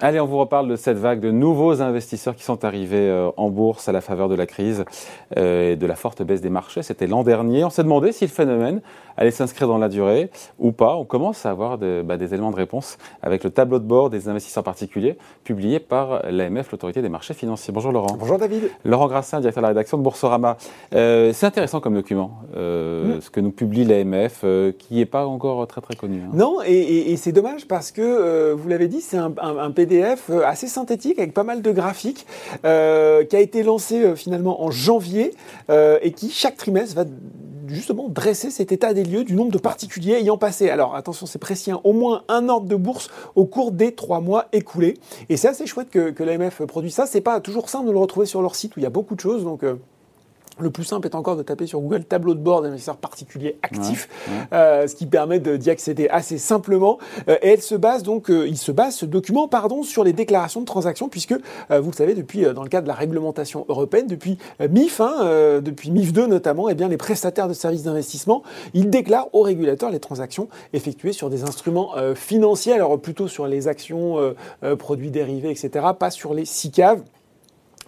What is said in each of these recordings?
Allez, on vous reparle de cette vague de nouveaux investisseurs qui sont arrivés euh, en bourse à la faveur de la crise euh, et de la forte baisse des marchés. C'était l'an dernier. On s'est demandé si le phénomène allait s'inscrire dans la durée ou pas. On commence à avoir bah, des éléments de réponse avec le tableau de bord des investisseurs particuliers publié par l'AMF, l'autorité des marchés financiers. Bonjour Laurent. Bonjour David. Laurent Grassin, directeur de la rédaction de Boursorama. Euh, c'est intéressant comme document, mm. ce que nous publie l'AMF, qui n'est pas encore très très connu. Hein. Non, et, c'est dommage parce que, vous l'avez dit, c'est un, un, un Euh, assez synthétique avec pas mal de graphiques euh, qui a été lancé euh, finalement en janvier et qui chaque trimestre va justement dresser cet état des lieux du nombre de particuliers ayant passé, alors attention c'est précis, hein, au moins un ordre de bourse au cours des trois mois écoulés. Et c'est assez chouette que, que l'AMF produit ça. C'est pas toujours simple de le retrouver sur leur site où il y a beaucoup de choses. Donc le plus simple est encore de taper sur Google tableau de bord d'investisseurs particuliers actifs, euh, ce qui permet d'y accéder assez simplement. Euh, et elle se base donc, euh, il se base ce document, pardon, sur les déclarations de transactions, puisque vous le savez depuis, dans le cadre de la réglementation européenne, depuis MIF, hein, depuis MIF 2 notamment, et eh bien les prestataires de services d'investissement, ils déclarent au régulateur les transactions effectuées sur des instruments financiers, alors plutôt sur les actions, produits dérivés, etc., pas sur les SICAV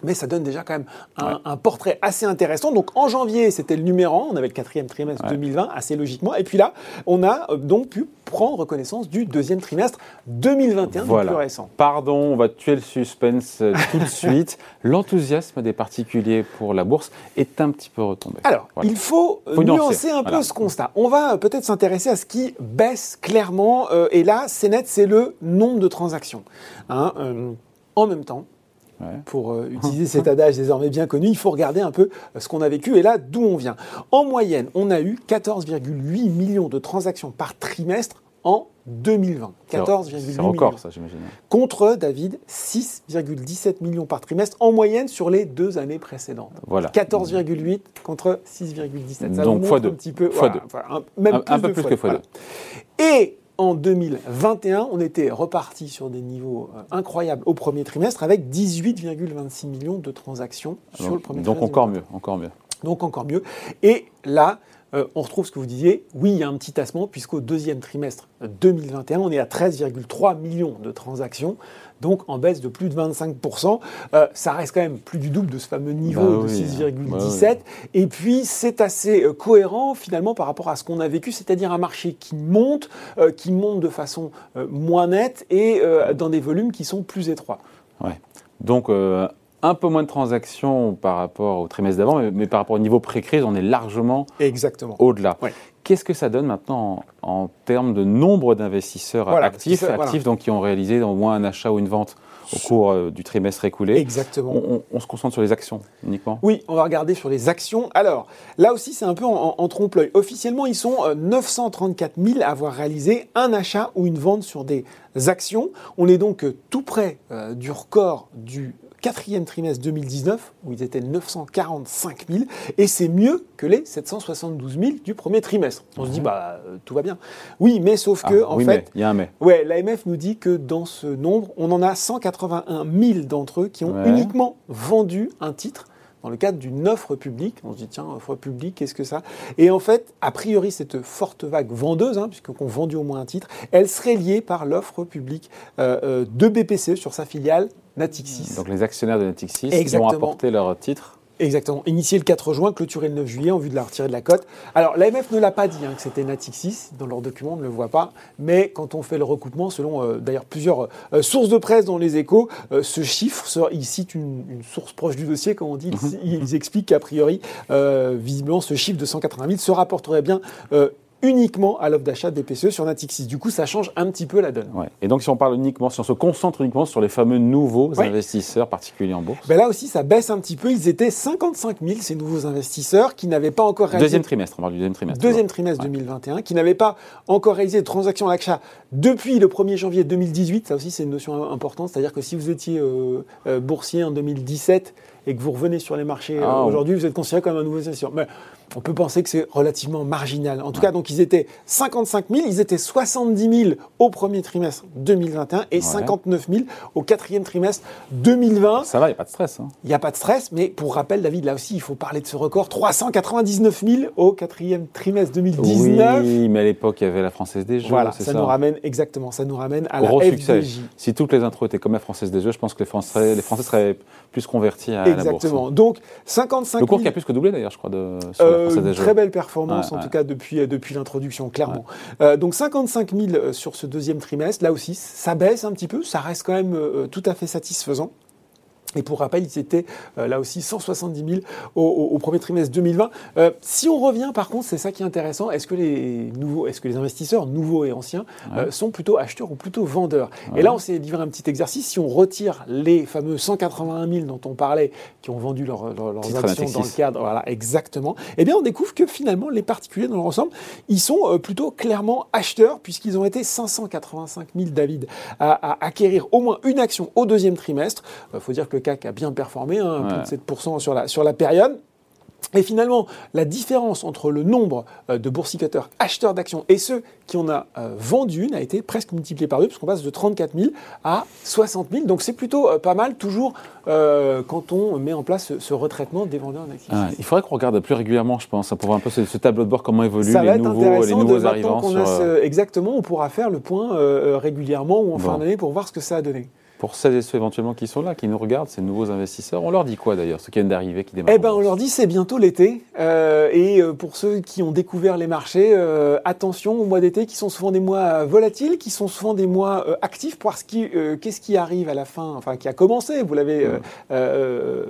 mais ça donne déjà quand même un, portrait assez intéressant. Donc en janvier, c'était le numéro 1, on avait le quatrième trimestre 2020, assez logiquement. Et puis là, on a euh, donc pu prendre connaissance du deuxième trimestre 2021, voilà. plus récent. Pardon, on va tuer le suspense euh, tout de suite. L'enthousiasme des particuliers pour la bourse est un petit peu retombé. Alors, il faut, nuancer un peu ce constat. On va peut-être s'intéresser à ce qui baisse clairement. Euh, et là, c'est net, c'est le nombre de transactions. Hein, en même temps, pour euh, utiliser cet adage désormais bien connu, il faut regarder un peu euh, ce qu'on a vécu et là d'où on vient. En moyenne, on a eu 14,8 millions de transactions par trimestre en 2020. 14,8 millions. encore ça, j'imagine. Contre, David, 6,17 millions par trimestre en moyenne sur les deux années précédentes. Voilà. 14,8 contre 6,17. Donc, fois deux. Un petit peu. Fois même un, peu plus que fois deux. Et en 2021, on était reparti sur des niveaux euh, incroyables au premier trimestre avec 18,26 millions de transactions sur le premier trimestre. Donc encore mieux, encore mieux. Donc encore mieux. Et là, euh, on retrouve ce que vous disiez. Oui, il y a un petit tassement puisqu'au deuxième trimestre 2021, on est à 13,3 millions de transactions, donc en baisse de plus de 25%. Euh, ça reste quand même plus du double de ce fameux niveau bah de 6,17. Bah Et puis, c'est assez euh, cohérent finalement par rapport à ce qu'on a vécu, c'est-à-dire un marché qui monte, qui monte de façon moins nette et dans des volumes qui sont plus étroits. Ouais. Donc, un peu moins de transactions par rapport au trimestre d'avant, mais, par rapport au niveau pré-crise, on est largement au-delà. Qu'est-ce que ça donne maintenant en, termes de nombre d'investisseurs actifs, actifs donc qui ont réalisé au moins un achat ou une vente au cours euh, du trimestre écoulé? Exactement. On, se concentre sur les actions uniquement? Oui, on va regarder sur les actions. Alors, là aussi, c'est un peu en, trompe-l'œil. Officiellement, ils sont 934 euh, 000 à avoir réalisé un achat ou une vente sur des actions. On est donc euh, tout près du record du quatrième trimestre 2019, où ils étaient 945 000, et c'est mieux que les 772 000 du premier trimestre. On se dit, bah, euh, tout va bien. Oui, mais sauf que, ah, en oui, fait. il y a un mais. Ouais, l'AMF nous dit que dans ce nombre, on en a 181 000 d'entre eux qui ont uniquement vendu un titre dans le cadre d'une offre publique. On se dit, tiens, offre publique, qu'est-ce que ça? Et en fait, a priori, cette forte vague vendeuse, hein, puisqu'on vendu au moins un titre, elle serait liée par l'offre publique euh, euh, de BPCE sur sa filiale Natixis. Donc les actionnaires de Natixis qui vont apporter leur titre Exactement. Initié le 4 juin, clôturé le 9 juillet en vue de la retirer de la cote. Alors l'AMF ne l'a pas dit hein, que c'était Natixis, dans leur document on ne le voit pas, mais quand on fait le recoupement, selon euh, d'ailleurs plusieurs euh, sources de presse dans les échos, euh, ce chiffre, il cite une, source proche du dossier, comme on dit, mhm. ils, expliquent qu'a priori, visiblement, ce chiffre de 180 000 se rapporterait bien uniquement à l'offre d'achat des PCE sur Natixis. Du coup, ça change un petit peu la donne. Et donc, si on parle uniquement, si on se concentre uniquement sur les fameux nouveaux investisseurs particuliers en bourse ben Là aussi, ça baisse un petit peu. Ils étaient 55 000, ces nouveaux investisseurs, qui n'avaient pas encore réalisé... Deuxième trimestre, on parle du deuxième trimestre. Deuxième trimestre 2021, qui n'avaient pas encore réalisé de transactions à l'achat depuis le 1er janvier 2018. Ça aussi, c'est une notion importante. C'est-à-dire que si vous étiez euh, euh, boursier en 2017 et que vous revenez sur les marchés euh, Ah, aujourd'hui, vous êtes considéré comme un nouveau investisseur. Mais on peut penser que c'est relativement marginal. En tout cas, donc ils étaient 55 000, ils étaient 70 000 au premier trimestre 2021 et 59 000 au quatrième trimestre 2020. Ça va, il n'y a pas de stress. hein. Il n'y a pas de stress, mais pour rappel, David, là aussi, il faut parler de ce record 399 000 au quatrième trimestre 2019. Oui, mais à l'époque, il y avait la Française des Jeux. Voilà, c'est ça, nous ramène exactement, ça nous ramène à Gros la succès. FDJ. Si toutes les intros étaient comme la Française des Jeux, je pense que les Français, les Français seraient plus convertis à la bourse. Exactement. Donc 55 Le 000. cours qui a plus que doublé d'ailleurs, je crois, de, sur Euh, une très belle performance, Ouais, en ouais. tout cas depuis, euh, depuis l'introduction, clairement. Euh, donc 55 000 euh, sur ce deuxième trimestre, là aussi, ça baisse un petit peu, ça reste quand même euh, tout à fait satisfaisant. Et pour rappel, ils étaient euh, là aussi 170 000 au, au- au premier trimestre 2020. Euh, si on revient, par contre, c'est ça qui est intéressant. Est-ce que les nouveaux, est-ce que les investisseurs nouveaux et anciens euh, sont plutôt acheteurs ou plutôt vendeurs? Et là, on s'est livré un petit exercice. Si on retire les fameux 181 000 dont on parlait, qui ont vendu leur- leur- leurs actions dans le cadre, voilà, exactement. Eh bien, on découvre que finalement, les particuliers dans leur ensemble, ils sont plutôt clairement acheteurs, puisqu'ils ont été 585 000, David, à, à acquérir au moins une action au deuxième trimestre. Il faut dire que CAC a bien performé, hein, plus de 7% sur la, sur la période. Et finalement, la différence entre le nombre euh, de boursicoteurs acheteurs d'actions et ceux qui en a euh, vendu une a été presque multipliée par deux, puisqu'on passe de 34 000 à 60 000. Donc c'est plutôt euh, pas mal, toujours euh, quand on met en place ce, ce retraitement des vendeurs d'actifs. Ah, il faudrait qu'on regarde plus régulièrement, je pense, pour voir un peu ce, ce tableau de bord, comment évoluent va les nouveaux, les arrivants. sur, ce- exactement, on pourra faire le point euh, régulièrement ou en fin d'année pour voir ce que ça a donné. Pour celles et ceux éventuellement qui sont là, qui nous regardent, ces nouveaux investisseurs, on leur dit quoi d'ailleurs, ceux qui viennent d'arriver, qui démarrent Eh en ben, on leur dit c'est bientôt l'été. Euh, et euh, pour ceux qui ont découvert les marchés, euh, attention aux mois d'été qui sont souvent des mois volatiles, qui sont souvent des mois euh, actifs. Parce que qu'est-ce qui arrive à la fin, enfin qui a commencé, vous l'avez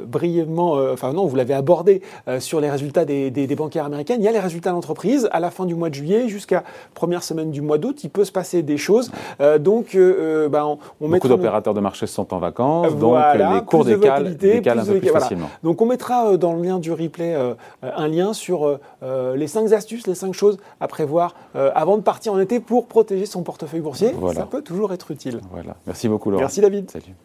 brièvement, enfin non, vous l'avez abordé sur les résultats des, des, des bancaires américaines. Il y a les résultats d'entreprise à la fin du mois de juillet jusqu'à première semaine du mois d'août. Il peut se passer des choses. Donc, ben, on, on Beaucoup mettra- d'opérateurs de marché sont en vacances, donc Voilà, les cours de décalent, décalent un peu de- plus voilà. facilement. Donc on mettra euh, dans le lien du replay euh, euh, un lien sur euh, euh, les cinq astuces, les cinq choses à prévoir euh, avant de partir en été pour protéger son portefeuille boursier. Voilà. Ça peut toujours être utile. Voilà. Merci beaucoup Laurent. Merci David. Salut.